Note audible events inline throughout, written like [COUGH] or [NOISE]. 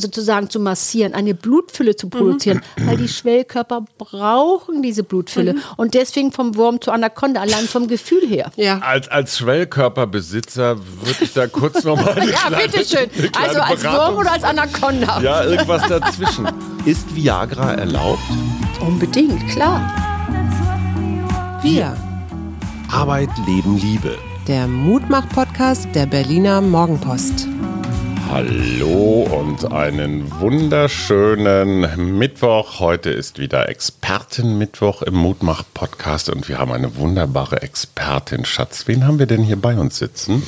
sozusagen zu massieren, eine Blutfülle zu produzieren, mhm. weil die Schwellkörper brauchen diese Blutfülle. Mhm. Und deswegen vom Wurm zur Anaconda, allein vom Gefühl her. Ja. Als, als Schwellkörperbesitzer würde ich da kurz nochmal. [LAUGHS] ja, bitteschön. Also als Wurm oder als Anaconda? Ja, irgendwas dazwischen. Ist Viagra erlaubt? Unbedingt, klar. Wir. Arbeit, Leben, Liebe. Der Mutmach-Podcast der Berliner Morgenpost. Hallo und einen wunderschönen Mittwoch. Heute ist wieder Expertenmittwoch im Mutmach-Podcast und wir haben eine wunderbare Expertin. Schatz, wen haben wir denn hier bei uns sitzen?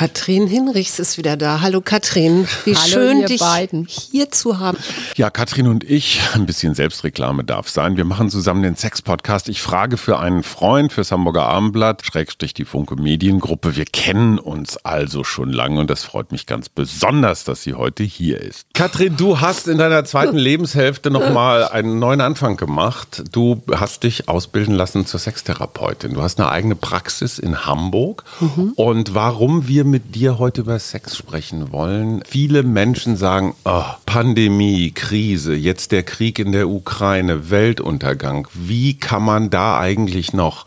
Katrin Hinrichs ist wieder da. Hallo Katrin, wie Hallo, schön dich beiden. hier zu haben. Ja, Katrin und ich, ein bisschen Selbstreklame darf sein. Wir machen zusammen den Sex-Podcast. Ich frage für einen Freund fürs Hamburger Abendblatt, Schrägstrich die Funke Mediengruppe. Wir kennen uns also schon lange und das freut mich ganz besonders, dass sie heute hier ist. Katrin, du hast in deiner zweiten [LAUGHS] Lebenshälfte nochmal einen neuen Anfang gemacht. Du hast dich ausbilden lassen zur Sextherapeutin. Du hast eine eigene Praxis in Hamburg. Mhm. Und warum wir mit dir heute über Sex sprechen wollen. Viele Menschen sagen, oh, Pandemie, Krise, jetzt der Krieg in der Ukraine, Weltuntergang. Wie kann man da eigentlich noch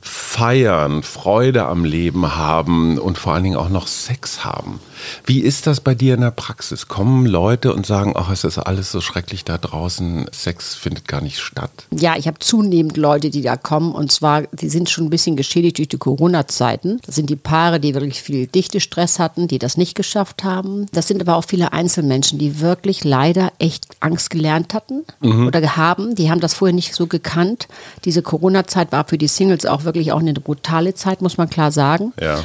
feiern, Freude am Leben haben und vor allen Dingen auch noch Sex haben? Wie ist das bei dir in der Praxis? Kommen Leute und sagen, ach, es ist alles so schrecklich da draußen, Sex findet gar nicht statt? Ja, ich habe zunehmend Leute, die da kommen und zwar, die sind schon ein bisschen geschädigt durch die Corona-Zeiten. Das sind die Paare, die wirklich viel Dichtestress hatten, die das nicht geschafft haben. Das sind aber auch viele Einzelmenschen, die wirklich leider echt Angst gelernt hatten mhm. oder haben. Die haben das vorher nicht so gekannt. Diese Corona-Zeit war für die Singles auch wirklich auch eine brutale Zeit, muss man klar sagen. Ja.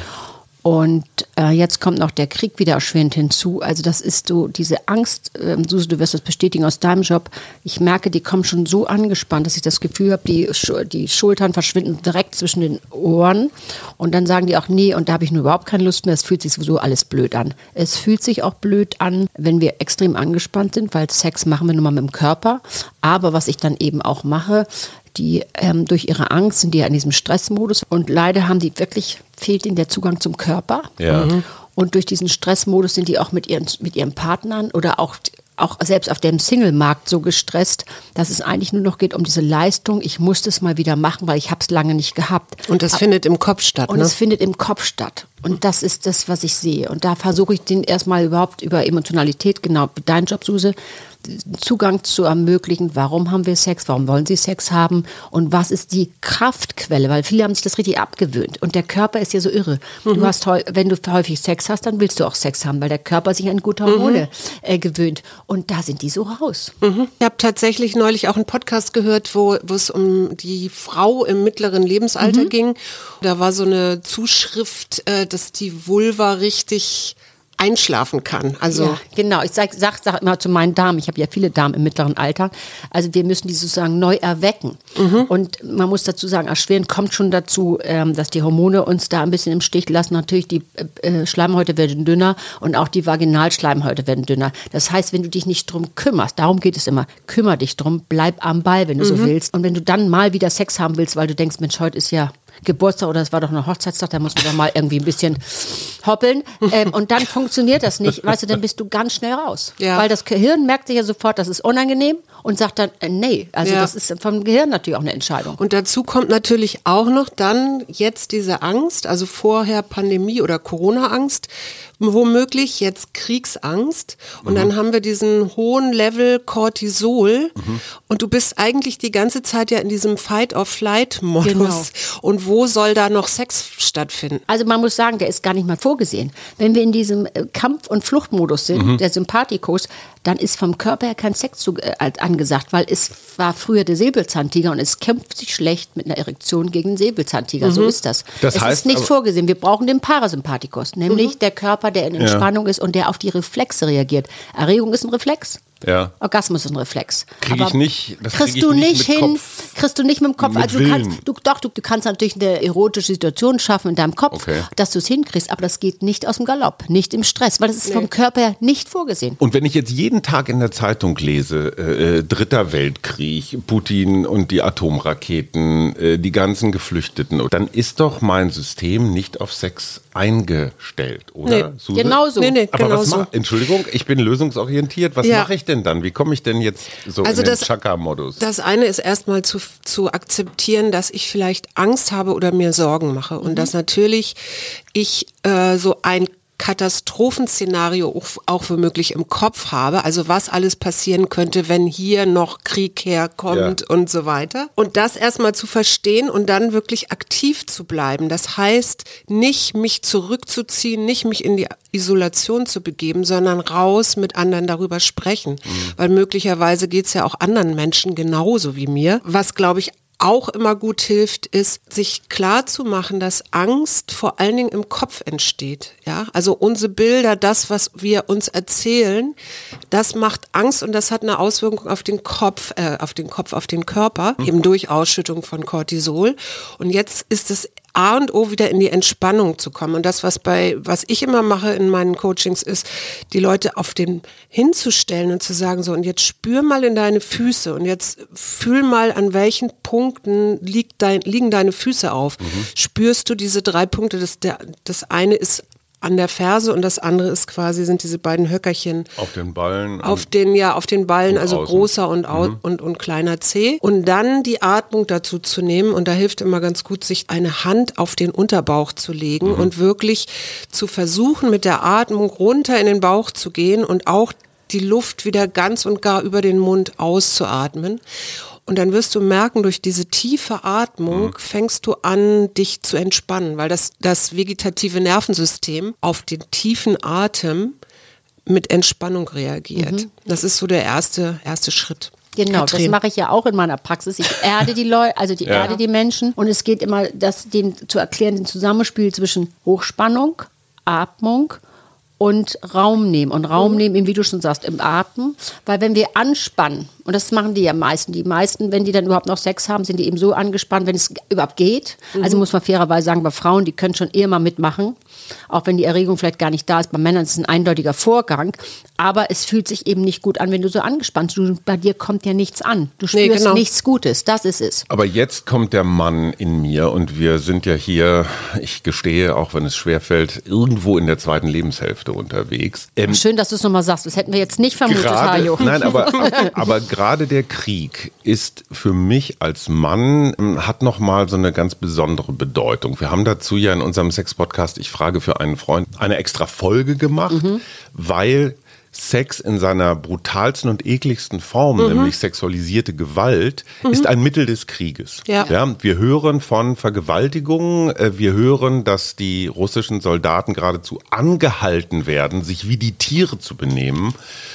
Und äh, jetzt kommt noch der Krieg wieder erschwerend hinzu. Also das ist so diese Angst, äh, Suse, du wirst das bestätigen aus deinem Job. Ich merke, die kommen schon so angespannt, dass ich das Gefühl habe, die, die Schultern verschwinden direkt zwischen den Ohren. Und dann sagen die auch, nee, und da habe ich nur überhaupt keine Lust mehr. Es fühlt sich sowieso alles blöd an. Es fühlt sich auch blöd an, wenn wir extrem angespannt sind, weil Sex machen wir nun mal mit dem Körper. Aber was ich dann eben auch mache, die ähm, durch ihre Angst sind die ja in diesem Stressmodus und leider haben die wirklich, fehlt ihnen der Zugang zum Körper. Ja. Mhm. Und durch diesen Stressmodus sind die auch mit ihren, mit ihren Partnern oder auch auch selbst auf dem Single-Markt so gestresst, dass es eigentlich nur noch geht um diese Leistung. Ich muss das mal wieder machen, weil ich habe es lange nicht gehabt. Und das Aber, findet im Kopf statt. Und ne? es findet im Kopf statt. Und das ist das, was ich sehe. Und da versuche ich den erstmal überhaupt über Emotionalität, genau dein Job, Suse, Zugang zu ermöglichen, warum haben wir Sex, warum wollen sie Sex haben und was ist die Kraftquelle, weil viele haben sich das richtig abgewöhnt und der Körper ist ja so irre. Mhm. Du hast, wenn du häufig Sex hast, dann willst du auch Sex haben, weil der Körper sich an gute Hormone mhm. äh, gewöhnt und da sind die so raus. Mhm. Ich habe tatsächlich neulich auch einen Podcast gehört, wo, wo es um die Frau im mittleren Lebensalter mhm. ging. Da war so eine Zuschrift, äh, dass die Vulva richtig einschlafen kann. Also ja, genau, ich sage sag, sag immer zu meinen Damen, ich habe ja viele Damen im mittleren Alter, also wir müssen die sozusagen neu erwecken. Mhm. Und man muss dazu sagen, erschwerend kommt schon dazu, ähm, dass die Hormone uns da ein bisschen im Stich lassen. Natürlich, die äh, Schleimhäute werden dünner und auch die Vaginalschleimhäute werden dünner. Das heißt, wenn du dich nicht drum kümmerst, darum geht es immer, kümmere dich drum, bleib am Ball, wenn du mhm. so willst. Und wenn du dann mal wieder Sex haben willst, weil du denkst, Mensch, heute ist ja Geburtstag oder es war doch eine Hochzeitstag, da muss man doch mal irgendwie ein bisschen hoppeln. Ähm, und dann funktioniert das nicht. Weißt du, dann bist du ganz schnell raus. Ja. Weil das Gehirn merkt sich ja sofort, das ist unangenehm und sagt dann, äh, nee. Also ja. das ist vom Gehirn natürlich auch eine Entscheidung. Und dazu kommt natürlich auch noch dann jetzt diese Angst, also vorher Pandemie oder Corona-Angst, womöglich jetzt Kriegsangst und mhm. dann haben wir diesen hohen Level Cortisol mhm. und du bist eigentlich die ganze Zeit ja in diesem Fight-or-Flight-Modus. Genau. Und wo soll da noch Sex stattfinden? Also man muss sagen, der ist gar nicht mal vorgesehen. Wenn wir in diesem äh, Kampf- und Fluchtmodus sind, mhm. der Sympathikus, dann ist vom Körper her kein Sex zu, äh, angesagt, weil es war früher der Säbelzahntiger und es kämpft sich schlecht mit einer Erektion gegen den Säbelzahntiger. Mhm. So ist das. das es heißt, ist nicht vorgesehen. Wir brauchen den Parasympathikus, nämlich mhm. der Körper, der in Entspannung ja. ist und der auf die Reflexe reagiert. Erregung ist ein Reflex. Ja. Orgasmus ist ein Reflex. Kriege ich nicht. Das kriegst krieg du nicht, hin. Kopf, kriegst du nicht mit dem Kopf. Mit also du kannst, du, doch, du, du, kannst natürlich eine erotische Situation schaffen in deinem Kopf, okay. dass du es hinkriegst, aber das geht nicht aus dem Galopp, nicht im Stress, weil das ist nee. vom Körper her nicht vorgesehen. Und wenn ich jetzt jeden Tag in der Zeitung lese, äh, äh, Dritter Weltkrieg, Putin und die Atomraketen, äh, die ganzen Geflüchteten, dann ist doch mein System nicht auf Sex eingestellt, oder? Nee, genau so. Nee, nee, Aber genau was so. Entschuldigung, ich bin lösungsorientiert. Was ja. mache ich denn dann? Wie komme ich denn jetzt so also in den Chaka-Modus? Das eine ist erstmal zu, zu akzeptieren, dass ich vielleicht Angst habe oder mir Sorgen mache und mhm. dass natürlich ich äh, so ein Katastrophenszenario auch, auch womöglich im Kopf habe, also was alles passieren könnte, wenn hier noch Krieg herkommt ja. und so weiter. Und das erstmal zu verstehen und dann wirklich aktiv zu bleiben. Das heißt, nicht mich zurückzuziehen, nicht mich in die Isolation zu begeben, sondern raus mit anderen darüber sprechen. Mhm. Weil möglicherweise geht es ja auch anderen Menschen genauso wie mir. Was, glaube ich, auch immer gut hilft, ist, sich klar zu machen, dass Angst vor allen Dingen im Kopf entsteht. Ja, also unsere Bilder, das, was wir uns erzählen, das macht Angst und das hat eine Auswirkung auf den Kopf, äh, auf den Kopf, auf den Körper, mhm. eben durch Ausschüttung von Cortisol. Und jetzt ist es A und O wieder in die Entspannung zu kommen. Und das, was bei, was ich immer mache in meinen Coachings, ist, die Leute auf den hinzustellen und zu sagen, so, und jetzt spür mal in deine Füße und jetzt fühl mal, an welchen Punkten liegt dein, liegen deine Füße auf. Mhm. Spürst du diese drei Punkte? Das, der, das eine ist an der Ferse und das andere ist quasi, sind diese beiden Höckerchen. Auf den Ballen. Auf den, ja, auf den Ballen, also außen. großer und, mhm. und, und kleiner C. Und dann die Atmung dazu zu nehmen und da hilft immer ganz gut, sich eine Hand auf den Unterbauch zu legen mhm. und wirklich zu versuchen, mit der Atmung runter in den Bauch zu gehen und auch die Luft wieder ganz und gar über den Mund auszuatmen. Und dann wirst du merken, durch diese tiefe Atmung mhm. fängst du an, dich zu entspannen, weil das, das vegetative Nervensystem auf den tiefen Atem mit Entspannung reagiert. Mhm. Das ist so der erste, erste Schritt. Genau, Katrin. das mache ich ja auch in meiner Praxis. Ich erde die Leute, also die ja. erde die Menschen und es geht immer, das denen zu erklären, den Zusammenspiel zwischen Hochspannung, Atmung und Raum nehmen. Und Raum mhm. nehmen, wie du schon sagst, im Atem. Weil wenn wir anspannen, und das machen die ja meisten, die meisten, wenn die dann überhaupt noch Sex haben, sind die eben so angespannt, wenn es überhaupt geht. Mhm. Also muss man fairerweise sagen, bei Frauen, die können schon eher mal mitmachen, auch wenn die Erregung vielleicht gar nicht da ist. Bei Männern ist es ein eindeutiger Vorgang. Aber es fühlt sich eben nicht gut an, wenn du so angespannt bist. Bei dir kommt ja nichts an. Du spürst nee, genau. nichts Gutes. Das ist es. Aber jetzt kommt der Mann in mir und wir sind ja hier, ich gestehe, auch wenn es schwerfällt, irgendwo in der zweiten Lebenshälfte unterwegs. Ähm, Schön, dass du es nochmal sagst. Das hätten wir jetzt nicht vermutet, grade, Hajo. Nein, aber, [LAUGHS] aber gerade der Krieg ist für mich als Mann, ähm, hat nochmal so eine ganz besondere Bedeutung. Wir haben dazu ja in unserem Sex-Podcast, ich frage für einen Freund, eine extra Folge gemacht, mhm. weil Sex in seiner brutalsten und ekligsten Form, mhm. nämlich sexualisierte Gewalt, mhm. ist ein Mittel des Krieges. Ja. ja. wir hören von Vergewaltigungen, äh, wir hören, dass die russischen Soldaten geradezu angehalten werden, sich wie die Tiere zu benehmen.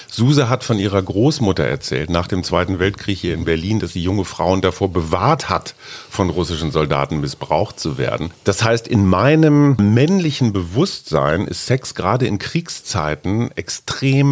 Suse hat von ihrer Großmutter erzählt, nach dem Zweiten Weltkrieg hier in Berlin, dass sie junge Frauen davor bewahrt hat, von russischen Soldaten missbraucht zu werden. Das heißt, in meinem männlichen Bewusstsein ist Sex gerade in Kriegszeiten extrem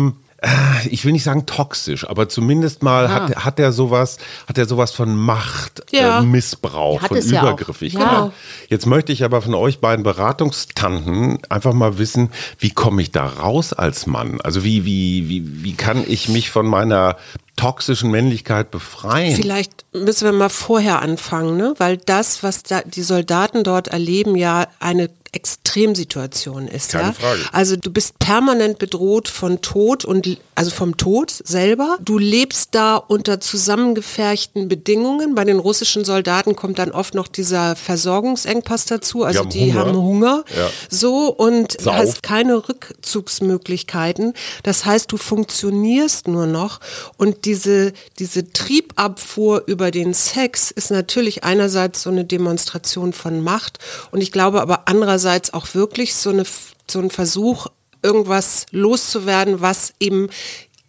ich will nicht sagen toxisch, aber zumindest mal ja. hat, hat er sowas, hat er sowas von Macht, ja. äh, Missbrauch, von Übergriffigkeit. Ja genau. Jetzt möchte ich aber von euch beiden Beratungstanten einfach mal wissen, wie komme ich da raus als Mann? Also wie, wie, wie, wie kann ich mich von meiner toxischen Männlichkeit befreien? Vielleicht müssen wir mal vorher anfangen, ne? weil das, was da die Soldaten dort erleben, ja eine Extremsituation ist. Keine ja? Frage. Also du bist permanent bedroht von Tod und also vom Tod selber. Du lebst da unter zusammengeferchten Bedingungen. Bei den russischen Soldaten kommt dann oft noch dieser Versorgungsengpass dazu. Also die, die haben Hunger. Ja. So und Sauf. hast keine Rückzugsmöglichkeiten. Das heißt, du funktionierst nur noch und diese, diese Triebabfuhr über den Sex ist natürlich einerseits so eine Demonstration von Macht und ich glaube aber andererseits andererseits auch wirklich so, eine, so ein Versuch, irgendwas loszuwerden, was eben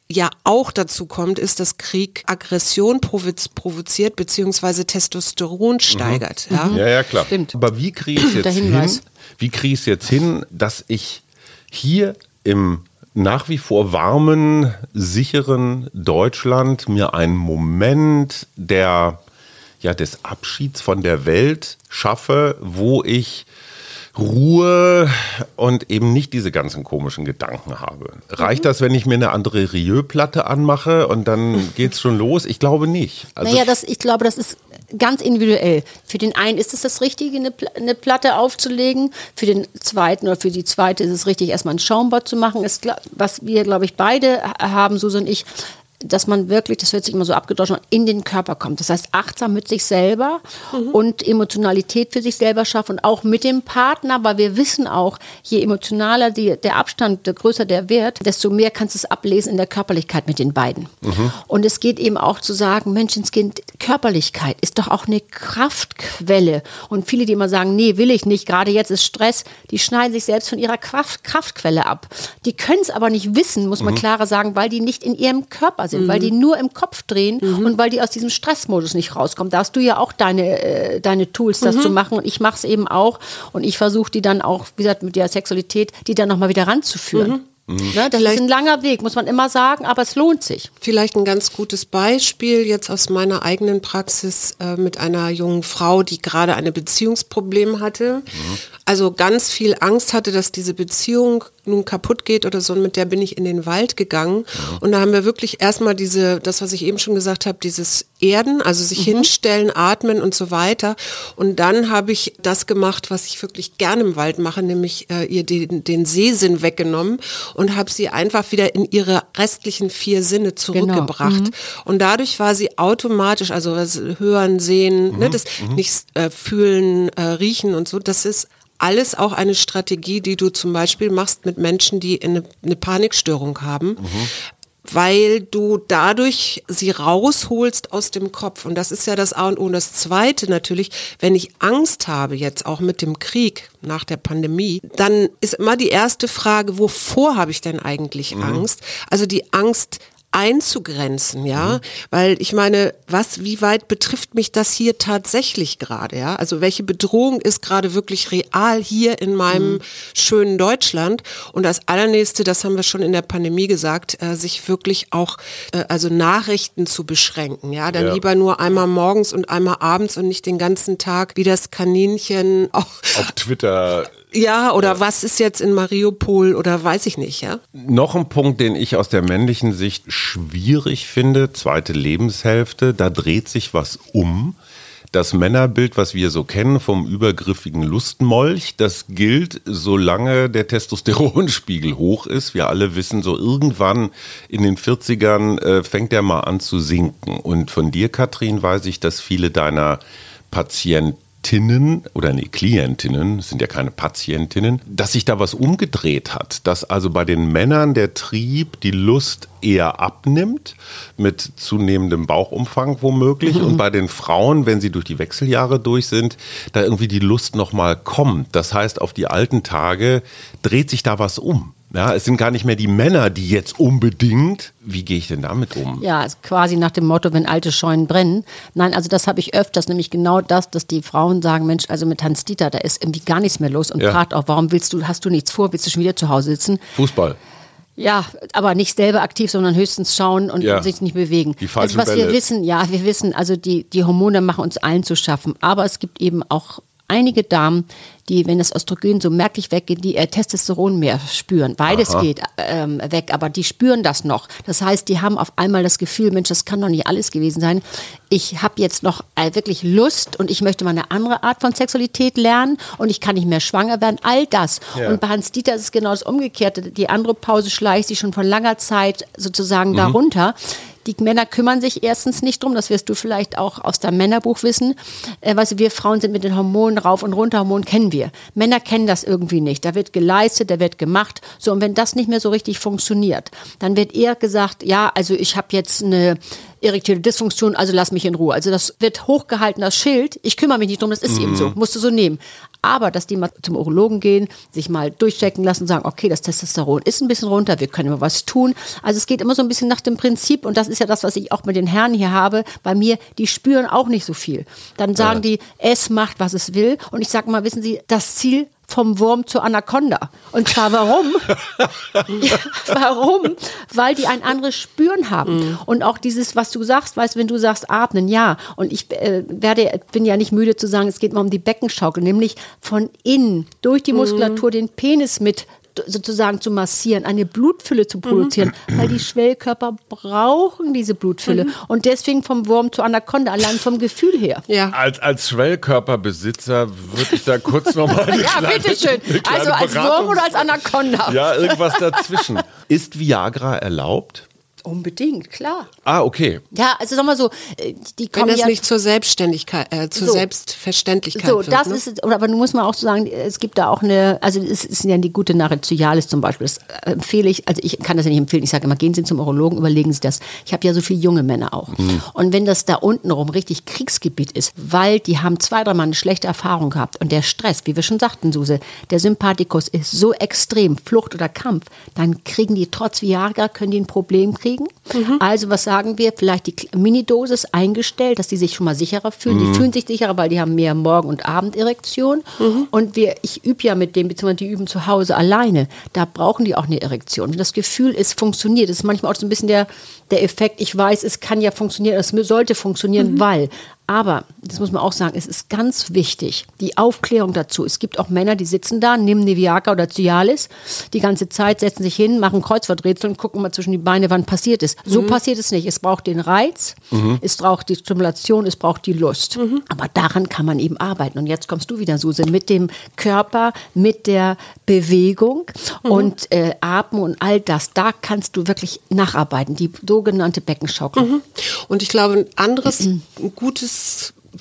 ja auch dazu kommt, ist, dass Krieg Aggression provoziert beziehungsweise Testosteron steigert. Mhm. Ja? ja, ja, klar. Stimmt. Aber wie kriege ich es jetzt hin? Wie kriege ich es jetzt hin, dass ich hier im nach wie vor warmen, sicheren Deutschland mir einen Moment der ja des Abschieds von der Welt schaffe, wo ich Ruhe und eben nicht diese ganzen komischen Gedanken habe. Reicht das, wenn ich mir eine andere Rieu-Platte anmache und dann [LAUGHS] geht's schon los? Ich glaube nicht. Also naja, das, ich glaube, das ist ganz individuell. Für den einen ist es das Richtige, eine, eine Platte aufzulegen. Für den zweiten oder für die zweite ist es richtig, erstmal ein Schaumbad zu machen. Ist, was wir, glaube ich, beide haben, Susan und ich, dass man wirklich, das hört sich immer so abgedroschen, in den Körper kommt. Das heißt, achtsam mit sich selber mhm. und Emotionalität für sich selber schaffen und auch mit dem Partner, weil wir wissen auch, je emotionaler die, der Abstand, je größer der wird, desto mehr kannst du es ablesen in der Körperlichkeit mit den beiden. Mhm. Und es geht eben auch zu sagen, Menschenskind, Körperlichkeit ist doch auch eine Kraftquelle. Und viele, die immer sagen, nee, will ich nicht, gerade jetzt ist Stress, die schneiden sich selbst von ihrer Kraft, Kraftquelle ab. Die können es aber nicht wissen, muss man mhm. klarer sagen, weil die nicht in ihrem Körper sind, mhm. weil die nur im Kopf drehen mhm. und weil die aus diesem Stressmodus nicht rauskommen. Da hast du ja auch deine, äh, deine Tools, das mhm. zu machen und ich mache es eben auch und ich versuche die dann auch, wie gesagt, mit der Sexualität, die dann nochmal wieder ranzuführen. Mhm. Mhm. Ne, das Vielleicht ist ein langer Weg, muss man immer sagen, aber es lohnt sich. Vielleicht ein ganz gutes Beispiel jetzt aus meiner eigenen Praxis äh, mit einer jungen Frau, die gerade eine Beziehungsproblem hatte. Mhm. Also ganz viel Angst hatte, dass diese Beziehung nun kaputt geht oder so. Und mit der bin ich in den Wald gegangen. Und da haben wir wirklich erstmal diese, das, was ich eben schon gesagt habe, dieses Erden, also sich mhm. hinstellen, atmen und so weiter. Und dann habe ich das gemacht, was ich wirklich gerne im Wald mache, nämlich äh, ihr den, den Sehsinn weggenommen und habe sie einfach wieder in ihre restlichen vier Sinne genau. zurückgebracht. Genau. Mhm. Und dadurch war sie automatisch, also hören, sehen, ne, mhm. das mhm. nicht äh, fühlen, äh, riechen und so, das ist alles auch eine Strategie, die du zum Beispiel machst mit Menschen, die eine, eine Panikstörung haben. Mhm. Weil du dadurch sie rausholst aus dem Kopf. Und das ist ja das A und O. Und das Zweite natürlich, wenn ich Angst habe, jetzt auch mit dem Krieg nach der Pandemie, dann ist immer die erste Frage, wovor habe ich denn eigentlich mhm. Angst? Also die Angst einzugrenzen, ja, mhm. weil ich meine, was, wie weit betrifft mich das hier tatsächlich gerade, ja? Also welche Bedrohung ist gerade wirklich real hier in meinem mhm. schönen Deutschland? Und das allernächste, das haben wir schon in der Pandemie gesagt, äh, sich wirklich auch, äh, also Nachrichten zu beschränken, ja, dann ja. lieber nur einmal morgens und einmal abends und nicht den ganzen Tag wie das Kaninchen auch [LAUGHS] auf Twitter ja, oder ja. was ist jetzt in Mariupol oder weiß ich nicht, ja? Noch ein Punkt, den ich aus der männlichen Sicht schwierig finde, zweite Lebenshälfte, da dreht sich was um. Das Männerbild, was wir so kennen vom übergriffigen Lustmolch, das gilt, solange der Testosteronspiegel hoch ist. Wir alle wissen, so irgendwann in den 40ern äh, fängt er mal an zu sinken. Und von dir, Katrin, weiß ich, dass viele deiner Patienten Patientinnen oder nee, Klientinnen, sind ja keine Patientinnen, dass sich da was umgedreht hat, dass also bei den Männern der Trieb, die Lust eher abnimmt, mit zunehmendem Bauchumfang womöglich, mhm. und bei den Frauen, wenn sie durch die Wechseljahre durch sind, da irgendwie die Lust nochmal kommt. Das heißt, auf die alten Tage dreht sich da was um. Ja, es sind gar nicht mehr die Männer, die jetzt unbedingt. Wie gehe ich denn damit um? Ja, quasi nach dem Motto, wenn alte Scheunen brennen. Nein, also das habe ich öfters, nämlich genau das, dass die Frauen sagen, Mensch, also mit Hans Dieter, da ist irgendwie gar nichts mehr los und ja. fragt auch, warum willst du, hast du nichts vor, willst du schon wieder zu Hause sitzen? Fußball. Ja, aber nicht selber aktiv, sondern höchstens schauen und ja. sich nicht bewegen. Die falschen also was Bälle. wir wissen, ja, wir wissen, also die, die Hormone machen uns allen zu schaffen. Aber es gibt eben auch einige Damen, die, wenn das Östrogen so merklich weggeht, die äh, Testosteron mehr spüren. Beides Aha. geht ähm, weg, aber die spüren das noch. Das heißt, die haben auf einmal das Gefühl, Mensch, das kann doch nicht alles gewesen sein. Ich habe jetzt noch äh, wirklich Lust und ich möchte mal eine andere Art von Sexualität lernen und ich kann nicht mehr schwanger werden. All das. Ja. Und bei Hans Dieter ist es genau das Umgekehrte. Die andere Pause schleicht sich schon von langer Zeit sozusagen mhm. darunter. Die Männer kümmern sich erstens nicht drum, das wirst du vielleicht auch aus deinem Männerbuch wissen. Äh, weißt du, wir Frauen sind mit den Hormonen rauf und runter, Hormonen kennen wir. Männer kennen das irgendwie nicht. Da wird geleistet, da wird gemacht. So, und wenn das nicht mehr so richtig funktioniert, dann wird eher gesagt, ja, also ich habe jetzt eine erektierte Dysfunktion, also lass mich in Ruhe. Also das wird hochgehalten, das Schild. Ich kümmere mich nicht drum, das ist mhm. eben so. Musst du so nehmen. Aber, dass die mal zum Urologen gehen, sich mal durchchecken lassen und sagen, okay, das Testosteron ist ein bisschen runter, wir können immer was tun. Also es geht immer so ein bisschen nach dem Prinzip und das ist ja das, was ich auch mit den Herren hier habe. Bei mir, die spüren auch nicht so viel. Dann sagen ja. die, es macht, was es will. Und ich sage mal, wissen Sie, das Ziel vom Wurm zur Anaconda. Und zwar warum? ja, [LAUGHS] warum? Weil die ein anderes Spüren haben. Mhm. Und auch dieses, was du sagst, weißt, wenn du sagst, atmen, ja. Und ich äh, werde, bin ja nicht müde zu sagen, es geht mal um die Beckenschaukel, nämlich von innen durch die Muskulatur den Penis mit sozusagen zu massieren, eine Blutfülle zu produzieren, mhm. weil die Schwellkörper brauchen diese Blutfülle mhm. und deswegen vom Wurm zur Anaconda, allein vom Gefühl her. Ja. Als, als Schwellkörperbesitzer würde ich da kurz nochmal [LAUGHS] Ja, kleine, bitteschön. Also als Wurm oder als Anaconda? Ja, irgendwas dazwischen. [LAUGHS] Ist Viagra erlaubt? Unbedingt, klar. Ah, okay. Ja, also sag mal so, äh, die kommen Wenn das ja, nicht zur Selbstständigkeit, äh, zur so, Selbstverständlichkeit so, wird. das ne? ist, aber man muss man auch so sagen, es gibt da auch eine, also es ist ja die gute Nachricht zu Cialis zum Beispiel, das äh, empfehle ich, also ich kann das ja nicht empfehlen, ich sage immer, gehen Sie zum Urologen, überlegen Sie das. Ich habe ja so viele junge Männer auch. Mhm. Und wenn das da unten rum richtig Kriegsgebiet ist, weil die haben zwei, dreimal eine schlechte Erfahrung gehabt und der Stress, wie wir schon sagten, Suse, der Sympathikus ist so extrem, Flucht oder Kampf, dann kriegen die trotz Viagra, können die ein Problem kriegen. Mhm. Also was sagen wir? Vielleicht die Minidosis eingestellt, dass die sich schon mal sicherer fühlen. Mhm. Die fühlen sich sicherer, weil die haben mehr Morgen- und Abenderektion. Mhm. Und wir, ich übe ja mit dem, beziehungsweise die üben zu Hause alleine. Da brauchen die auch eine Erektion. Und das Gefühl, es funktioniert. Das ist manchmal auch so ein bisschen der, der Effekt, ich weiß, es kann ja funktionieren, es sollte funktionieren, mhm. weil aber, das muss man auch sagen, es ist ganz wichtig, die Aufklärung dazu. Es gibt auch Männer, die sitzen da, nehmen Neviaca oder Cialis, die ganze Zeit setzen sich hin, machen Kreuzworträtsel und gucken mal zwischen die Beine, wann passiert es. So mhm. passiert es nicht. Es braucht den Reiz, mhm. es braucht die Stimulation, es braucht die Lust. Mhm. Aber daran kann man eben arbeiten. Und jetzt kommst du wieder, Suse, mit dem Körper, mit der Bewegung mhm. und äh, Atmen und all das. Da kannst du wirklich nacharbeiten, die sogenannte Beckenschaukel. Mhm. Und ich glaube, ein anderes mhm.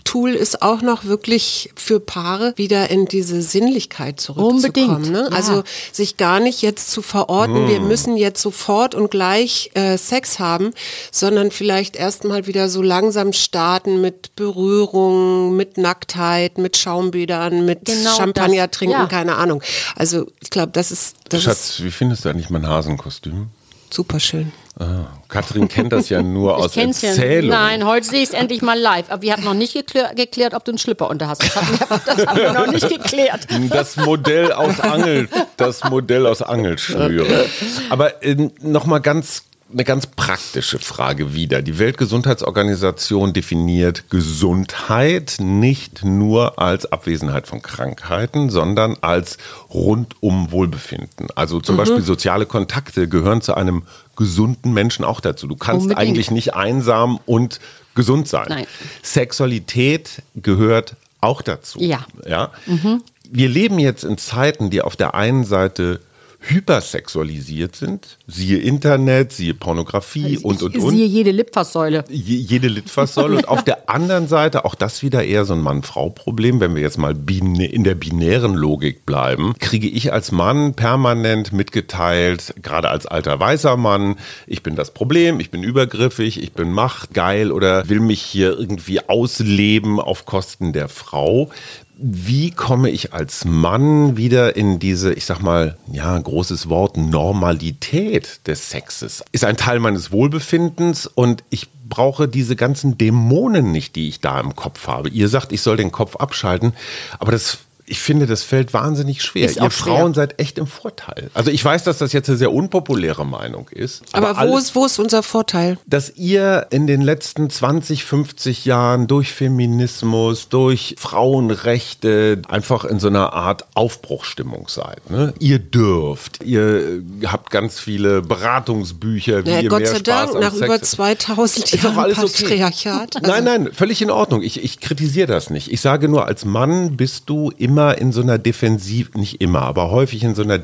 Tool ist auch noch wirklich für Paare wieder in diese Sinnlichkeit zurückzukommen. Ne? Ja. Also sich gar nicht jetzt zu verorten, mm. wir müssen jetzt sofort und gleich äh, Sex haben, sondern vielleicht erstmal wieder so langsam starten mit Berührung, mit Nacktheit, mit Schaumbädern, mit genau Champagner das. trinken, ja. keine Ahnung. Also ich glaube, das ist. Das Schatz, ist wie findest du eigentlich mein Hasenkostüm? Super schön. Ah, Katrin kennt das ja nur aus Erzählungen. Ja. Nein, heute sehe ich es endlich mal live. Aber wir haben noch nicht geklär, geklärt, ob du einen Schlipper unter hast. Das haben, wir, [LAUGHS] das haben wir noch nicht geklärt. Das Modell aus Angel, das Modell aus Angelschnüre. Aber äh, noch mal ganz eine ganz praktische Frage wieder. Die Weltgesundheitsorganisation definiert Gesundheit nicht nur als Abwesenheit von Krankheiten, sondern als rundum Wohlbefinden. Also zum mhm. Beispiel soziale Kontakte gehören zu einem gesunden Menschen auch dazu. Du kannst Unbedingt. eigentlich nicht einsam und gesund sein. Nein. Sexualität gehört auch dazu. Ja. ja? Mhm. Wir leben jetzt in Zeiten, die auf der einen Seite hypersexualisiert sind. Siehe Internet, siehe Pornografie also und, und, und. Siehe jede Litfaßsäule. Je, jede Litfaßsäule. und auf der anderen Seite, auch das wieder eher so ein Mann-Frau-Problem, wenn wir jetzt mal in der binären Logik bleiben, kriege ich als Mann permanent mitgeteilt, gerade als alter weißer Mann, ich bin das Problem, ich bin übergriffig, ich bin machtgeil oder will mich hier irgendwie ausleben auf Kosten der Frau wie komme ich als Mann wieder in diese, ich sag mal, ja, großes Wort, Normalität des Sexes? Ist ein Teil meines Wohlbefindens und ich brauche diese ganzen Dämonen nicht, die ich da im Kopf habe. Ihr sagt, ich soll den Kopf abschalten, aber das ich finde, das fällt wahnsinnig schwer. Ist Ihr Frauen schwer. seid echt im Vorteil. Also ich weiß, dass das jetzt eine sehr unpopuläre Meinung ist. Aber, aber wo, ist, wo ist unser Vorteil? Dass ihr in den letzten 20, 50 Jahren durch Feminismus, durch Frauenrechte einfach in so einer Art Aufbruchstimmung seid. Ne? Ihr dürft. Ihr habt ganz viele Beratungsbücher, wie ja, ihr Gott mehr sei Spaß Dank, nach Sex über 2000 Jahren Patriarchat. Okay. Also nein, nein, völlig in Ordnung. Ich, ich kritisiere das nicht. Ich sage nur, als Mann bist du immer immer in so einer Defensiv, nicht immer, aber häufig in so einer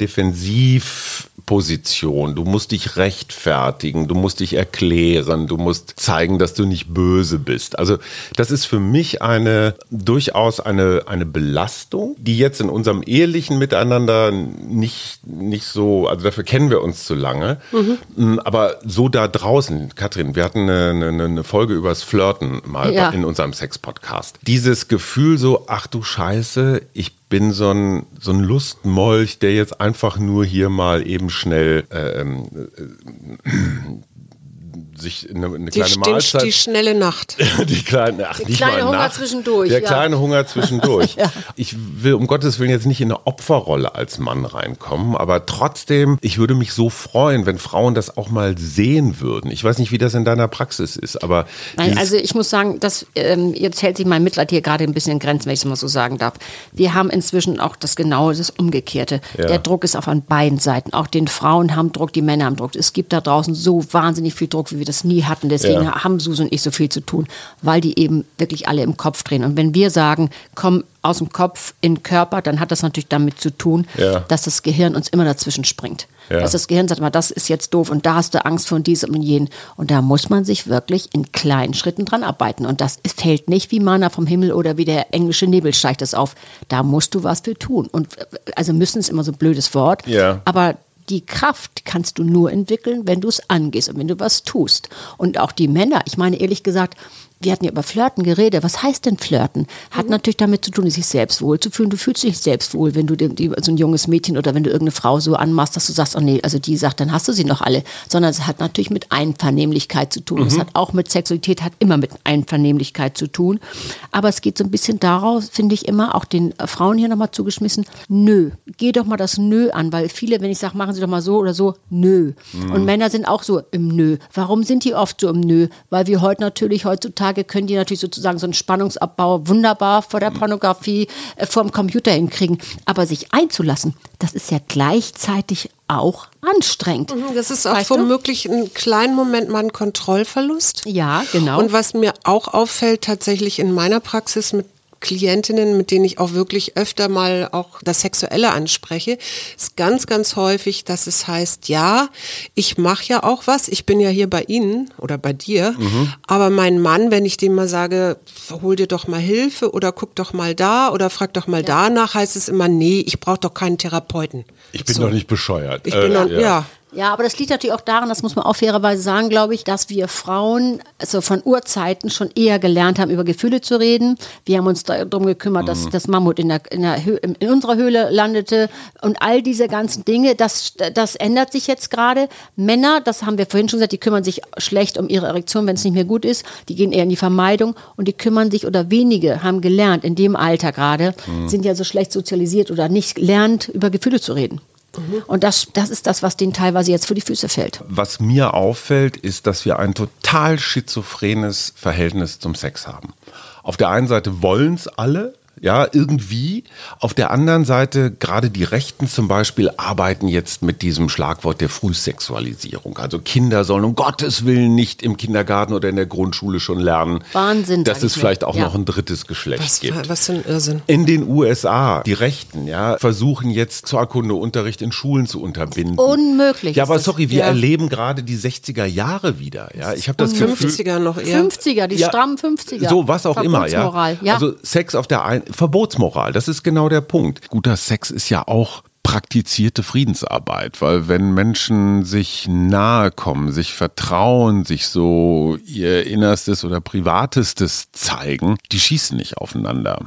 Defensivposition. Du musst dich rechtfertigen, du musst dich erklären, du musst zeigen, dass du nicht böse bist. Also das ist für mich eine durchaus eine, eine Belastung, die jetzt in unserem ehelichen Miteinander nicht, nicht so, also dafür kennen wir uns zu lange. Mhm. Mm, aber so da draußen, Katrin, wir hatten eine, eine, eine Folge übers Flirten mal ja. in unserem Sex-Podcast. Dieses Gefühl so, ach du Scheiße, ich bin so ein, so ein Lustmolch, der jetzt einfach nur hier mal eben schnell äh, ähm, sich eine, eine Die, kleine Mahlzeit. die schnelle Nacht. [LAUGHS] die kleine, ach, nicht kleine mal Hunger Nacht. zwischendurch, Der ja. kleine Hunger zwischendurch. [LAUGHS] Ich will um Gottes Willen jetzt nicht in eine Opferrolle als Mann reinkommen, aber trotzdem, ich würde mich so freuen, wenn Frauen das auch mal sehen würden. Ich weiß nicht, wie das in deiner Praxis ist, aber Nein, also ich muss sagen, dass ähm, jetzt hält sich mein Mitleid hier gerade ein bisschen in Grenzen, wenn ich es mal so sagen darf. Wir haben inzwischen auch das genaue, das Umgekehrte. Ja. Der Druck ist auf an beiden Seiten. Auch den Frauen haben Druck, die Männer haben Druck. Es gibt da draußen so wahnsinnig viel Druck, wie wir das nie hatten. Deswegen Ja. haben Susan und ich so viel zu tun, weil die eben wirklich alle im Kopf drehen. Und wenn wir sagen, komm aus dem Kopf in den Körper, dann hat das natürlich damit zu tun, Ja. dass das Gehirn uns immer dazwischen springt. Ja. Dass das Gehirn sagt, mal, das ist jetzt doof und da hast du Angst vor diesem und jenem. Und da muss man sich wirklich in kleinen Schritten dran arbeiten. Und das fällt nicht wie Mana vom Himmel oder wie der englische Nebel steigt das auf. Da musst du was für tun. Und äh, also müssen ist immer so ein blödes Wort. Ja. Aber die Kraft kannst du nur entwickeln, wenn du es angehst und wenn du was tust. Und auch die Männer, ich meine ehrlich gesagt, wir hatten ja über Flirten geredet. Was heißt denn Flirten? Hat natürlich damit zu tun, sich selbst wohl zu fühlen. Du fühlst dich selbst wohl, wenn du dem, die, so ein junges Mädchen oder wenn du irgendeine Frau so anmachst, dass du sagst, oh nee, also die sagt, dann hast du sie noch alle. Sondern es hat natürlich mit Einvernehmlichkeit zu tun. Es hat auch mit Sexualität, hat immer mit Einvernehmlichkeit zu tun. Aber es geht so ein bisschen daraus, finde ich immer, auch den Frauen hier nochmal zugeschmissen, nö, geh doch mal das Nö an, weil viele, wenn ich sage, machen sie doch mal so oder so, nö. Und Männer sind auch so im Nö. Warum sind die oft so im Nö? Weil wir heute natürlich, heutzutage können die natürlich sozusagen so einen Spannungsabbau wunderbar vor der Pornografie, äh, vor dem Computer hinkriegen. Aber sich einzulassen, das ist ja gleichzeitig auch anstrengend. Das ist auch Weißt du? womöglich einen kleinen Moment mal ein Kontrollverlust. Ja, genau. Und was mir auch auffällt, tatsächlich in meiner Praxis mit Klientinnen, mit denen ich auch wirklich öfter mal auch das Sexuelle anspreche, ist ganz, ganz häufig, dass es heißt, ja, ich mache ja auch was, ich bin ja hier bei Ihnen oder bei dir, Mhm. aber mein Mann, wenn ich dem mal sage, hol dir doch mal Hilfe oder guck doch mal da oder frag doch mal danach, heißt es immer, nee, ich brauche doch keinen Therapeuten. ich bin So. doch nicht bescheuert. Ich bin Äh, doch, ja. Ja, aber das liegt natürlich auch daran, das muss man auch fairerweise sagen, glaube ich, dass wir Frauen also von Urzeiten schon eher gelernt haben, über Gefühle zu reden. Wir haben uns darum gekümmert, dass das Mammut in, der, in, der in unserer Höhle landete und all diese ganzen Dinge, das, das ändert sich jetzt gerade. Männer, das haben wir vorhin schon gesagt, die kümmern sich schlecht um ihre Erektion, wenn es nicht mehr gut ist. Die gehen eher in die Vermeidung und die kümmern sich oder wenige haben gelernt, in dem Alter gerade, sind ja so schlecht sozialisiert oder nicht lernt, über Gefühle zu reden. Und das, das ist das, was denen teilweise jetzt vor die Füße fällt. Was mir auffällt, ist, dass wir ein total schizophrenes Verhältnis zum Sex haben. Auf der einen Seite wollen es alle, ja, irgendwie. Auf der anderen Seite, gerade die Rechten zum Beispiel, arbeiten jetzt mit diesem Schlagwort der Frühsexualisierung. Also Kinder sollen um Gottes Willen nicht im Kindergarten oder in der Grundschule schon lernen, Wahnsinn, dass es mir. vielleicht auch Ja. noch ein drittes Geschlecht Was, gibt. was für ein Irrsinn. In den USA, die Rechten, ja, versuchen jetzt Zollkundeunterricht in Schulen zu unterbinden. Unmöglich Ja, aber sorry, wir Ja. erleben gerade die 60er Jahre wieder. Ja, ich habe das Gefühl, 50er noch eher. 50er, die Ja, strammen 50er. So, was auch immer, ja. Also Sex auf der einen, Verbotsmoral, das ist genau der Punkt. Guter Sex ist ja auch praktizierte Friedensarbeit, weil wenn Menschen sich nahe kommen, sich vertrauen, sich so ihr Innerstes oder Privatestes zeigen, die schießen nicht aufeinander.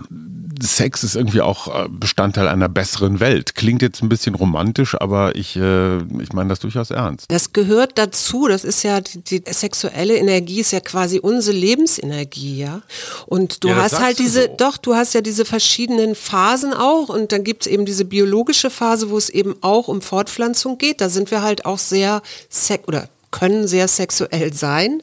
Sex ist irgendwie auch äh, Bestandteil einer besseren Welt. Klingt jetzt ein bisschen romantisch, aber ich, äh, ich meine das durchaus ernst. Das gehört dazu. Das ist ja die, die sexuelle Energie ist ja quasi unsere Lebensenergie, ja. Und du Ja, hast halt diese, so. doch, du hast ja diese verschiedenen Phasen auch und dann gibt es eben diese biologische Phase, wo es eben auch um Fortpflanzung geht. Da sind wir halt auch sehr sex oder können sehr sexuell sein.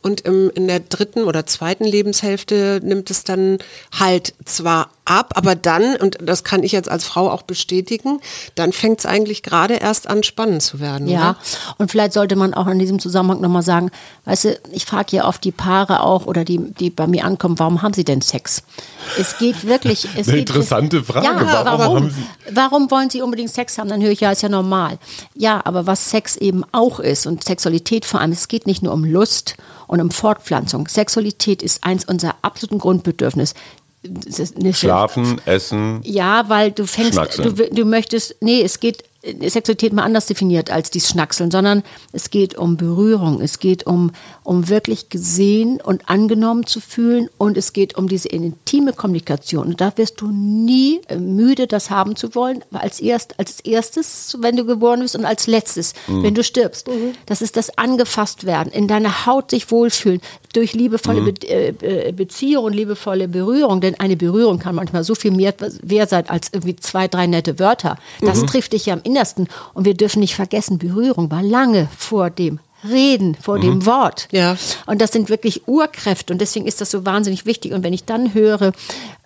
Und im, in der dritten oder zweiten Lebenshälfte nimmt es dann halt zwar ab, aber dann, und das kann ich jetzt als Frau auch bestätigen, dann fängt es eigentlich gerade erst an, spannend zu werden. Ja, Oder? und vielleicht sollte man auch in diesem Zusammenhang nochmal sagen, weißt du, ich frage ja oft die Paare auch oder die, die bei mir ankommen, warum haben sie denn Sex? Es geht wirklich. [LAUGHS] Es Eine geht, interessante Frage. Ja, Warum warum, haben warum, wollen sie unbedingt Sex haben? Dann höre ich ja, ist ja normal. Ja, aber was Sex eben auch ist und Sexualität vor allem, es geht nicht nur um Lust und um Fortpflanzung. Sexualität ist eins unserer absoluten Grundbedürfnisse. Schlafen, essen. ja, weil du fängst, du, du möchtest, nee, es geht Sexualität mal anders definiert als die Schnackseln, sondern es geht um Berührung, es geht um, um wirklich gesehen und angenommen zu fühlen und es geht um diese intime Kommunikation. Und da wirst du nie äh, müde, das haben zu wollen, als, erst, als erstes, wenn du geboren bist und als letztes, mhm. wenn du stirbst. Mhm. Das ist das angefasst werden, in deiner Haut sich wohlfühlen, durch liebevolle mhm. Be äh, Beziehung und liebevolle Berührung, denn eine Berührung kann manchmal so viel mehr wert sein als irgendwie zwei, drei nette Wörter. Das mhm. trifft dich ja im Innersten. Und wir dürfen nicht vergessen, Berührung war lange vor dem Reden, vor mhm. dem Wort. Ja. Und das sind wirklich Urkräfte und deswegen ist das so wahnsinnig wichtig. Und wenn ich dann höre,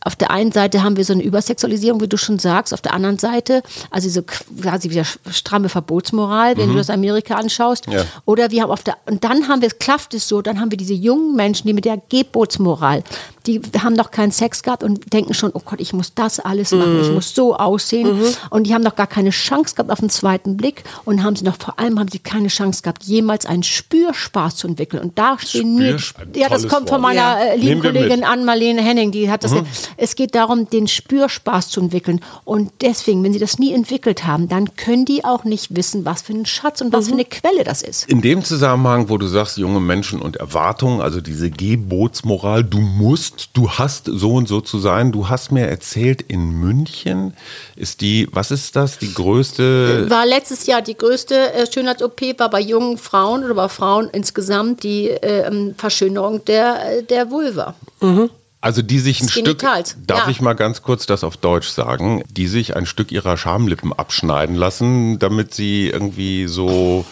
auf der einen Seite haben wir so eine Übersexualisierung, wie du schon sagst, auf der anderen Seite, also so quasi wieder stramme Verbotsmoral, wenn mhm. du das Amerika anschaust. Ja. Oder wir haben auf der, und dann haben wir, klafft es so, dann haben wir diese jungen Menschen, die mit der Gebotsmoral, die haben noch keinen Sex gehabt und denken schon, oh Gott, ich muss das alles machen, mhm. ich muss so aussehen. Mhm. Und die haben noch gar keine Chance gehabt auf den zweiten Blick und haben sie noch, vor allem haben sie keine Chance gehabt, jemals einen Spürspaß zu entwickeln. Und da stehen mir, ja, das kommt von meiner ja. Äh, lieben Kollegin Ann-Marlene Henning, die hat das, mhm. Es geht darum, den Spürspaß zu entwickeln. Und deswegen, wenn sie das nie entwickelt haben, dann können die auch nicht wissen, was für ein Schatz und was für mhm. eine Quelle das ist. In dem Zusammenhang, wo du sagst, junge Menschen und Erwartungen, also diese Gebotsmoral, du musst du hast so und so zu sein. Du hast mir erzählt, in München ist die, was ist das, die größte? War letztes Jahr die größte äh, Schönheits-OP, war bei jungen Frauen oder bei Frauen insgesamt die äh, Verschönerung der, der Vulva. Mhm. Also die sich ein Stück, darf ja. ich mal ganz kurz das auf Deutsch sagen, die sich ein Stück ihrer Schamlippen abschneiden lassen, damit sie irgendwie so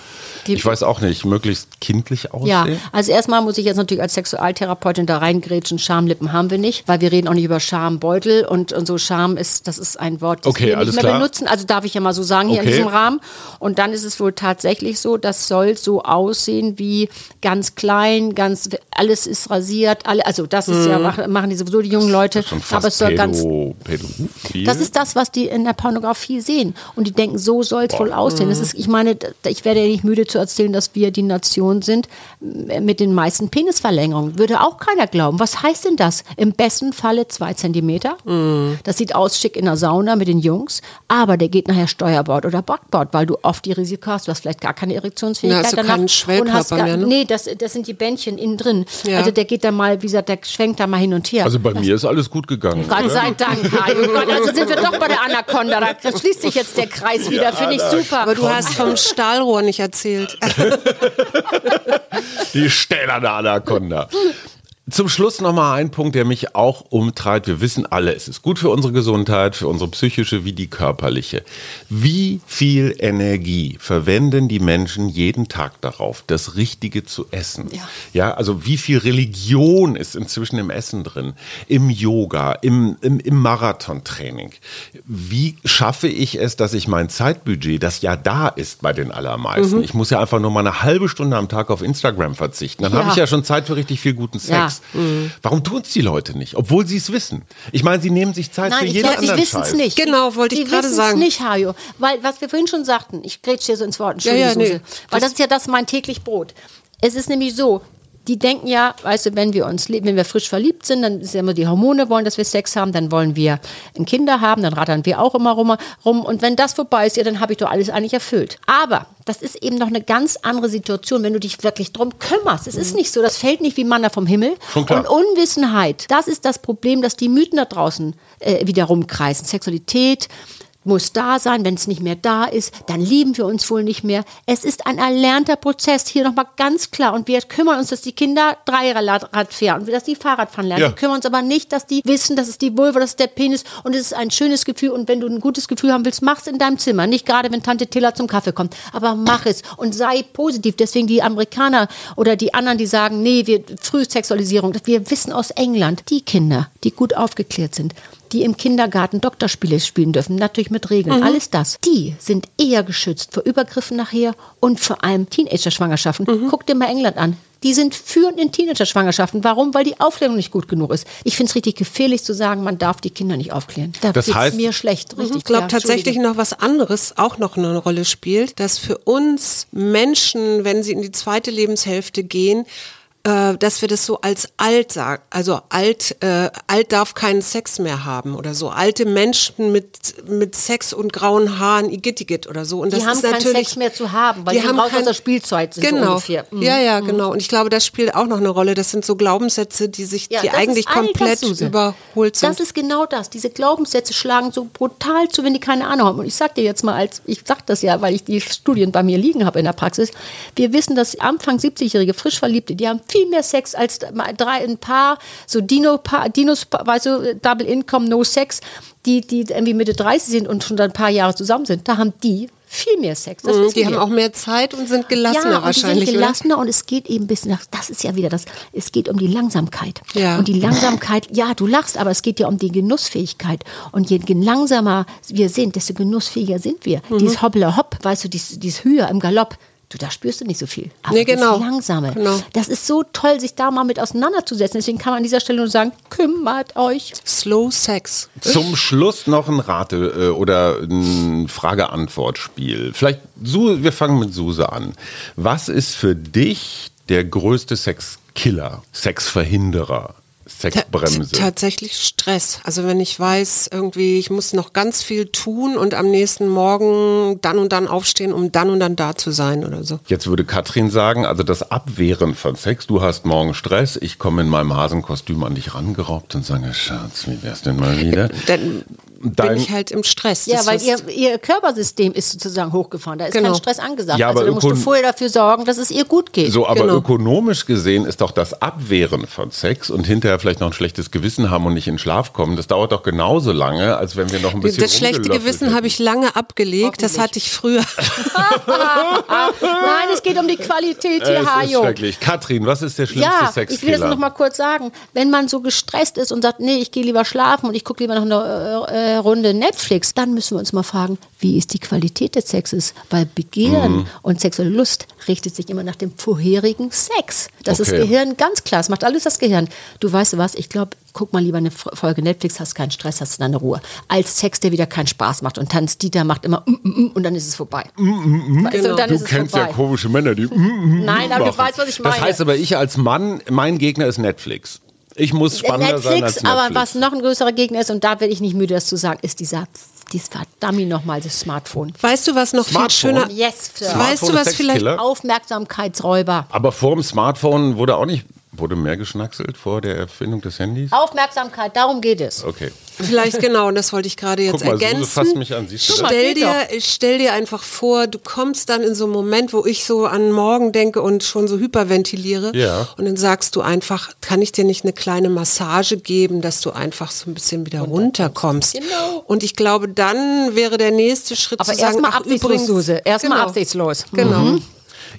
ich weiß auch nicht, möglichst kindlich aussehen? Ja, also erstmal muss ich jetzt natürlich als Sexualtherapeutin da reingrätschen. Schamlippen haben wir nicht, weil wir reden auch nicht über Schambeutel und, und so Scham ist, das ist ein Wort, das okay, wir nicht mehr klar. benutzen. Also darf ich ja mal so sagen hier okay. in diesem Rahmen. Und dann ist es wohl tatsächlich so, das soll so aussehen wie ganz klein, ganz, alles ist rasiert, alle, also das ist mhm. ja, machen die sowieso die jungen Leute. aber es soll Pädo, ganz, Pädophil? das ist das, was die in der Pornografie sehen. Und die denken, so soll es wohl aussehen. Das ist, ich meine, ich werde ja nicht müde zu zu erzählen, dass wir die Nation sind mit den meisten Penisverlängerungen. Würde auch keiner glauben. Was heißt denn das? Im besten Falle zwei Zentimeter. Mm. Das sieht aus schick in der Sauna mit den Jungs, aber der geht nachher Steuerbord oder Backbord, weil du oft die Risiko hast. Du hast vielleicht gar keine Erektionsfähigkeit Na, hast du danach. Keinen Schwellkörper mehr, ne? Nee, das, das sind die Bändchen innen drin. Ja. Also der geht da mal, wie gesagt, der schwenkt da mal hin und her. Also bei das mir ist alles gut gegangen. Gott sei Dank, Hajo. Gott, also [LAUGHS] sind wir doch bei der Anaconda. Da schließt sich jetzt der Kreis wieder. Ja, Finde ich super. Aber du hast vom Stahlrohr nicht erzählt. [LAUGHS] Die stählerne Anaconda. Zum Schluss nochmal ein Punkt, der mich auch umtreibt. Wir wissen alle, es ist gut für unsere Gesundheit, für unsere psychische wie die körperliche. Wie viel Energie verwenden die Menschen jeden Tag darauf, das Richtige zu essen? Ja, ja also wie viel Religion ist inzwischen im Essen drin? Im Yoga, im, im, im Marathontraining. Wie schaffe ich es, dass ich mein Zeitbudget, das ja da ist bei den allermeisten, mhm. ich muss ja einfach nur mal eine halbe Stunde am Tag auf Instagram verzichten, dann ja. habe ich ja schon Zeit für richtig viel guten Sex. Ja. Mhm. Warum tun es die Leute nicht, obwohl sie es wissen? Ich meine, sie nehmen sich Zeit Nein, für jeden glaub, anderen Sie wissen es nicht. Genau, wollte ich gerade sagen. Sie wissen es nicht, Hajo. Weil, was wir vorhin schon sagten, ich grätsche hier so ins Wort, Entschuldigung, ja, ja, nee. weil das ist ja das mein täglich Brot. Es ist nämlich so, die denken ja, weißt du, wenn wir uns, wenn wir frisch verliebt sind, dann ist ja immer die Hormone wollen, dass wir Sex haben, dann wollen wir ein Kinder haben, dann rattern wir auch immer rum, rum. Und wenn das vorbei ist, ja, dann habe ich doch alles eigentlich erfüllt. Aber das ist eben noch eine ganz andere Situation, wenn du dich wirklich drum kümmerst. Es ist nicht so, das fällt nicht wie Manna vom Himmel. Und Unwissenheit, das ist das Problem, dass die Mythen da draußen äh, wieder rumkreisen. Sexualität, muss da sein. Wenn es nicht mehr da ist, dann lieben wir uns wohl nicht mehr. Es ist ein erlernter Prozess. Hier nochmal ganz klar. Und wir kümmern uns, dass die Kinder Dreirad fahren und dass die Fahrradfahren lernen. Ja. Wir kümmern uns aber nicht, dass die wissen, das ist die Vulva, das ist der Penis und es ist ein schönes Gefühl. Und wenn du ein gutes Gefühl haben willst, mach es in deinem Zimmer. Nicht gerade, wenn Tante Tilla zum Kaffee kommt. Aber mach es und sei positiv. Deswegen die Amerikaner oder die anderen, die sagen, nee, wir Frühsexualisierung. Wir wissen aus England, die Kinder, die gut aufgeklärt sind, die im Kindergarten Doktorspiele spielen dürfen, natürlich mit Regeln, mhm. alles das, die sind eher geschützt vor Übergriffen nachher und vor allem Teenager-Schwangerschaften. Mhm. Guck dir mal England an. Die sind führend in Teenager-Schwangerschaften. Warum? Weil die Aufklärung nicht gut genug ist. Ich finde es richtig gefährlich zu sagen, man darf die Kinder nicht aufklären. Da das heißt, mir schlecht. Richtig. Ich glaube ja, tatsächlich noch was anderes auch noch eine Rolle spielt, dass für uns Menschen, wenn sie in die zweite Lebenshälfte gehen, äh, dass wir das so als alt sagen. Also alt, äh, alt darf keinen Sex mehr haben oder so. Alte Menschen mit, mit Sex und grauen Haaren, Igittigit oder so. Und die das haben ist keinen natürlich, Sex mehr zu haben, weil die die, haben raus kein- aus der Spielzeit sind so Genau. ungefähr. Mhm. Ja, ja, genau. Und ich glaube, das spielt auch noch eine Rolle. Das sind so Glaubenssätze, die sich, Ja, die das eigentlich komplett Alterssuse. überholt sind. Das ist genau das. Diese Glaubenssätze schlagen so brutal zu, wenn die keine Ahnung haben. Und ich sag dir jetzt mal, als ich sag das ja, weil ich die Studien bei mir liegen habe in der Praxis. Wir wissen, dass Anfang 70-jährige frisch Verliebte, die haben viel mehr Sex als drei ein Paar, so Dino -Paar, Dinos, weißt du, Double Income, No Sex, die, die irgendwie Mitte 30 sind und schon ein paar Jahre zusammen sind. Da haben die viel mehr Sex. Mhm, die haben auch mehr Zeit und sind gelassener ja, und wahrscheinlich, die sind oder? gelassener und es geht eben ein bisschen, nach- das ist ja wieder das, es geht um die Langsamkeit. Ja. Und die Langsamkeit, ja, du lachst, aber es geht ja um die Genussfähigkeit. Und je langsamer wir sind, desto genussfähiger sind wir. Mhm. Dieses Hoppler Hopp, weißt du, dieses, dieses Höher im Galopp, du, da spürst du nicht so viel. Aber Nee, genau. das Langsame, Genau. das ist so toll, sich da mal mit auseinanderzusetzen. Deswegen kann man an dieser Stelle nur sagen, kümmert euch. Slow Sex. Zum Schluss noch ein Rate- äh, oder ein Frage-Antwort-Spiel. Vielleicht, Su wir fangen mit Suse an. Was ist für dich der größte Sexkiller, Sexverhinderer, Sexbremse? Ta- Tatsächlich Stress. Also wenn ich weiß, irgendwie, ich muss noch ganz viel tun und am nächsten Morgen dann und dann aufstehen, um dann und dann da zu sein oder so. Jetzt würde Katrin sagen, also das Abwehren von Sex, du hast morgen Stress, ich komme in meinem Hasenkostüm an dich rangeraubt und sage, Schatz, wie wär's denn mal wieder? Dann Dein- bin ich halt im Stress. Ja, Das weil ihr, ihr Körpersystem ist sozusagen hochgefahren. Da ist Genau. kein Stress angesagt. Ja, aber also da musst du vorher dafür sorgen, dass es ihr gut geht. So, aber Genau. ökonomisch gesehen ist doch das Abwehren von Sex und hinterher vielleicht noch ein schlechtes Gewissen haben und nicht in Schlaf kommen, das dauert doch genauso lange, als wenn wir noch ein bisschen das schlechte Gewissen habe ich lange abgelegt. Das hatte ich früher. [LAUGHS] Nein, es geht um die Qualität hier, Es ist Hajo. schrecklich. Katrin, was ist der schlimmste Ja, ich will das noch mal kurz sagen. Wenn man so gestresst ist und sagt, nee, ich gehe lieber schlafen und ich gucke lieber noch eine äh, Runde Netflix, dann müssen wir uns mal fragen, wie ist die Qualität des Sexes? Weil Begehren Mhm. und sexuelle Lust richtet sich immer nach dem vorherigen Sex. Das ist Okay. Gehirn ganz klar. Es macht alles das Gehirn. Du weißt was, ich glaube, guck mal lieber eine Folge Netflix, hast keinen Stress, hast deine Ruhe. Als Sex, der wieder keinen Spaß macht. Und Tanz Dieter macht immer mm, mm, mm, und dann ist es vorbei. Weißt du, und dann Du ist es kennst vorbei. ja komische Männer, die. Nein, aber du machen. weißt, was ich meine. Das heißt aber, ich als Mann, mein Gegner ist Netflix. Ich muss spannender sein als Netflix, Netflix. aber was noch ein größerer Gegner ist, und da werde ich nicht müde, das zu sagen, ist dieser, dieses verdammt nochmal, das Smartphone. Weißt du, was noch Smartphone? viel schöner Yes. Smartphone Weißt du, ist was vielleicht? Aufmerksamkeitsräuber. Aber vor dem Smartphone wurde auch nicht, wurde mehr geschnackselt vor der Erfindung des Handys? Aufmerksamkeit, darum geht es. Okay. Vielleicht genau, und das wollte ich gerade jetzt Guck mal, Suse ergänzen. fasst mich an. Siehst du. Stell dir, stell dir einfach vor, du kommst dann in so einen Moment, wo ich so an morgen denke und schon so hyperventiliere. Ja. Und dann sagst du einfach, kann ich dir nicht eine kleine Massage geben, dass du einfach so ein bisschen wieder runterkommst. Genau. Und ich glaube, dann wäre der nächste Schritt Aber zu sagen, erstmal ach, absichtslos, übrigens, Suse. Erstmal genau. absichtslos. Genau.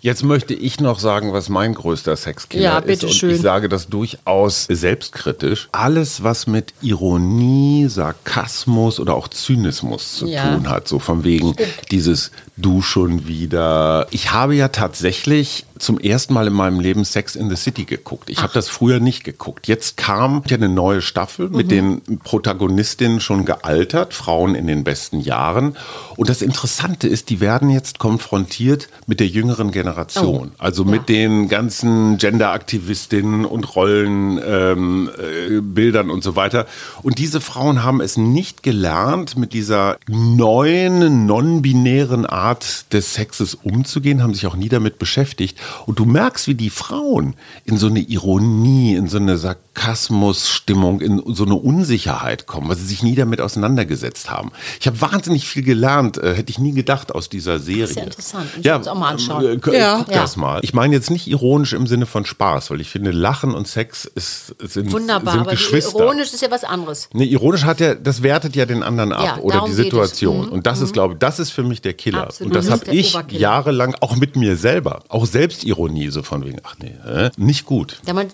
Jetzt möchte ich noch sagen, was mein größter Sexkiller Ja, ist. Und schön. ich sage das durchaus selbstkritisch. Alles, was mit Ironie, Sarkasmus oder auch Zynismus zu Ja. tun hat. So von wegen dieses Du schon wieder. Ich habe ja tatsächlich zum ersten Mal in meinem Leben Sex in the City geguckt. Ich habe das früher nicht geguckt. Jetzt kam ja eine neue Staffel mit den Protagonistinnen schon gealtert, Frauen in den besten Jahren. Und das Interessante ist, die werden jetzt konfrontiert mit der jüngeren Generation. Also mit den ganzen Gender-Aktivistinnen und Rollenbildern ähm, äh, und so weiter. Und diese Frauen haben es nicht gelernt, mit dieser neuen, non-binären Art des Sexes umzugehen, haben sich auch nie damit beschäftigt. Und du merkst, wie die Frauen in so eine Ironie, in so eine Sarkasmusstimmung, in so eine Unsicherheit kommen, weil sie sich nie damit auseinandergesetzt haben. Ich habe wahnsinnig viel gelernt, äh, hätte ich nie gedacht aus dieser Serie. ist ja interessant. Ich uns auch mal anschauen. äh, Ja. guck Ja. das mal. Ich meine jetzt nicht ironisch im Sinne von Spaß, weil ich finde, Lachen und Sex ist, sind, Wunderbar, sind aber Geschwister. ironisch ist ja was anderes. Nee, ironisch hat ja, das wertet ja den anderen ab Ja, oder die es. Situation. Mhm. Und das ist, glaube ich, das ist für mich der Killer. Absolut. Und das Mhm. habe ich jahrelang auch mit mir selber, auch Selbstironie, so von wegen, ach nee, äh, nicht gut. Ja, man,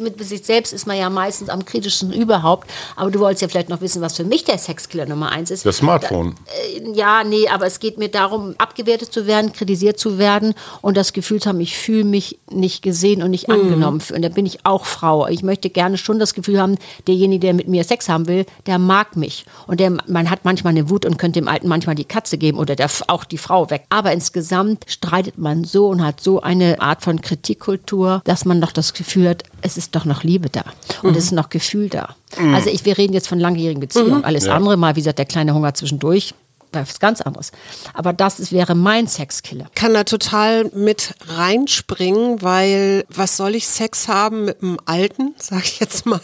Mit sich selbst ist man ja meistens am kritischsten überhaupt. Aber du wolltest ja vielleicht noch wissen, was für mich der Sexkiller Nummer eins ist. Das Smartphone. Äh, Ja, nee, aber es geht mir darum, abgewertet zu werden, kritisiert zu werden und das Gefühl zu haben, ich fühle mich nicht gesehen und nicht angenommen. Und da bin ich auch Frau. Ich möchte gerne schon das Gefühl haben, derjenige, der mit mir Sex haben will, der mag mich. Und der, man hat manchmal eine Wut und könnte dem Alten manchmal die Katze geben oder der, auch die Frau weg. Aber insgesamt streitet man so und hat so eine eine Art von Kritikkultur, dass man noch das Gefühl hat, es ist doch noch Liebe da und es ist noch Gefühl da. Also ich, wir reden jetzt von langjährigen Beziehungen. Alles andere mal, wie gesagt, der kleine Hunger zwischendurch, was ganz anderes. Aber das ist, wäre mein Sexkiller. kann da total mit reinspringen, weil was soll ich Sex haben mit einem Alten, [LAUGHS] sag ich jetzt mal,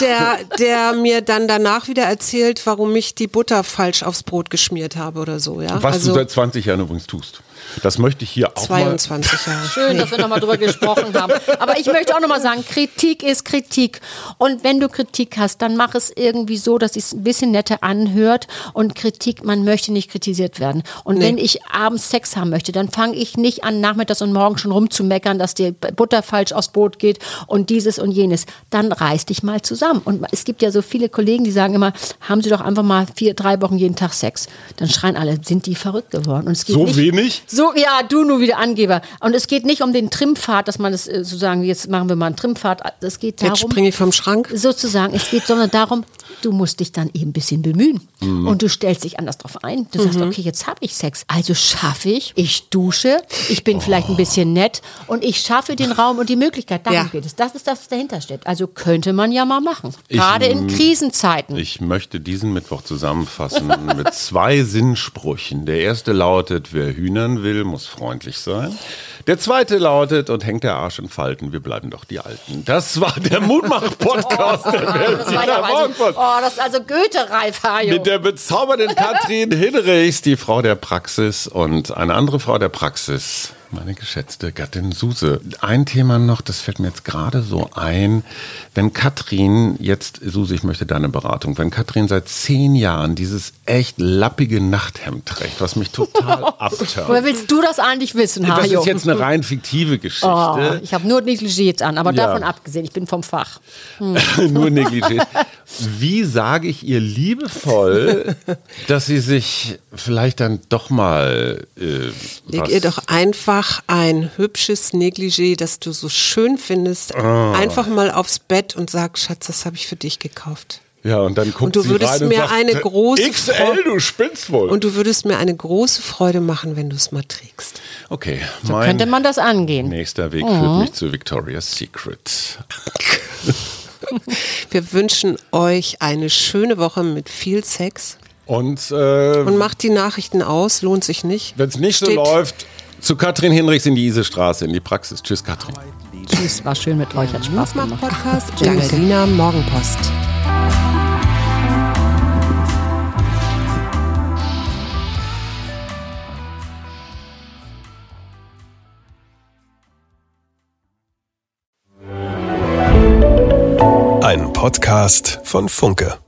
der, der mir dann danach wieder erzählt, warum ich die Butter falsch aufs Brot geschmiert habe oder so. Ja? Was also du seit 20 Jahren übrigens tust. Das möchte ich hier auch 22 Jahre. [LAUGHS] Schön, dass wir nochmal drüber gesprochen haben. Aber ich möchte auch nochmal sagen, Kritik ist Kritik. Und wenn du Kritik hast, dann mach es irgendwie so, dass es ein bisschen netter anhört. Und Kritik, man möchte nicht kritisiert werden. Und Nee. wenn ich abends Sex haben möchte, dann fange ich nicht an, nachmittags und morgens schon rumzumeckern, dass die Butter falsch aufs Brot geht und dieses und jenes. Dann reiß dich mal zusammen. Und es gibt ja so viele Kollegen, die sagen immer, haben Sie doch einfach mal vier, drei Wochen jeden Tag Sex. Dann schreien alle, sind die verrückt geworden? Und es geht So nicht, wenig? so, ja, du nur wieder Angeber. Und es geht nicht um den Trimpfad, dass man das äh, sozusagen, jetzt machen wir mal einen Trimpfad. Es geht darum, Jetzt springe ich vom Schrank. sozusagen, es geht sondern darum, du musst dich dann eben ein bisschen bemühen. Und du stellst dich anders drauf ein. Du sagst, okay, jetzt habe ich Sex. Also schaffe ich, ich dusche, ich bin vielleicht ein bisschen nett und ich schaffe den Raum und die Möglichkeit. Darum Ja. geht es. Das ist das, was dahinter steht. Also könnte man ja mal machen. Gerade in Krisenzeiten. Ich möchte diesen Mittwoch zusammenfassen [LAUGHS] mit zwei Sinnsprüchen. Der erste lautet, wer Hühnern will, muss freundlich sein. Der zweite lautet, und hängt der Arsch in Falten, wir bleiben doch die Alten. Das war der [LAUGHS] Mutmach-Podcast der Das war Berliner Morgenpost. oh, das ist also Goethe-reif, Hajo. Mit der bezaubernden Katrin Hinrichs, die Frau der Praxis und eine andere Frau der Praxis, meine geschätzte Gattin Suse. Ein Thema noch, das fällt mir jetzt gerade so ein. Wenn Katrin jetzt, Suse, ich möchte deine Beratung, wenn Katrin seit zehn Jahren dieses echt lappige Nachthemd trägt, was mich total [LAUGHS] abturnt. Woher willst du das eigentlich wissen, Das Hajo? ist jetzt eine rein fiktive Geschichte. Oh, ich habe nur Negligés an, aber Ja. davon abgesehen, ich bin vom Fach. [LAUGHS] Nur Negligés. Wie sage ich ihr liebevoll, [LAUGHS] dass sie sich vielleicht dann doch mal äh, Leg ihr doch einfach ein hübsches Negligé, das du so schön findest, einfach mal aufs Bett und sag, Schatz, das habe ich für dich gekauft. Ja, und dann guckt Und du sie würdest rein und mir sagt, eine große XL, Freu- du spinnst wohl. Und du würdest mir eine große Freude machen, wenn du es mal trägst. okay, So mein könnte man das angehen. nächster Weg führt mich zu Victoria's Secret. [LAUGHS] [LAUGHS] Wir wünschen euch eine schöne Woche mit viel Sex. Und äh, Und macht die Nachrichten aus, lohnt sich nicht. wenn es nicht so Steht- läuft, zu Katrin Hinrichs in die Isestraße, in die Praxis. Tschüss, Katrin. Tschüss, war schön mit euch, hat Spaß gemacht. Podcast der Berliner Morgenpost. Podcast von Funke.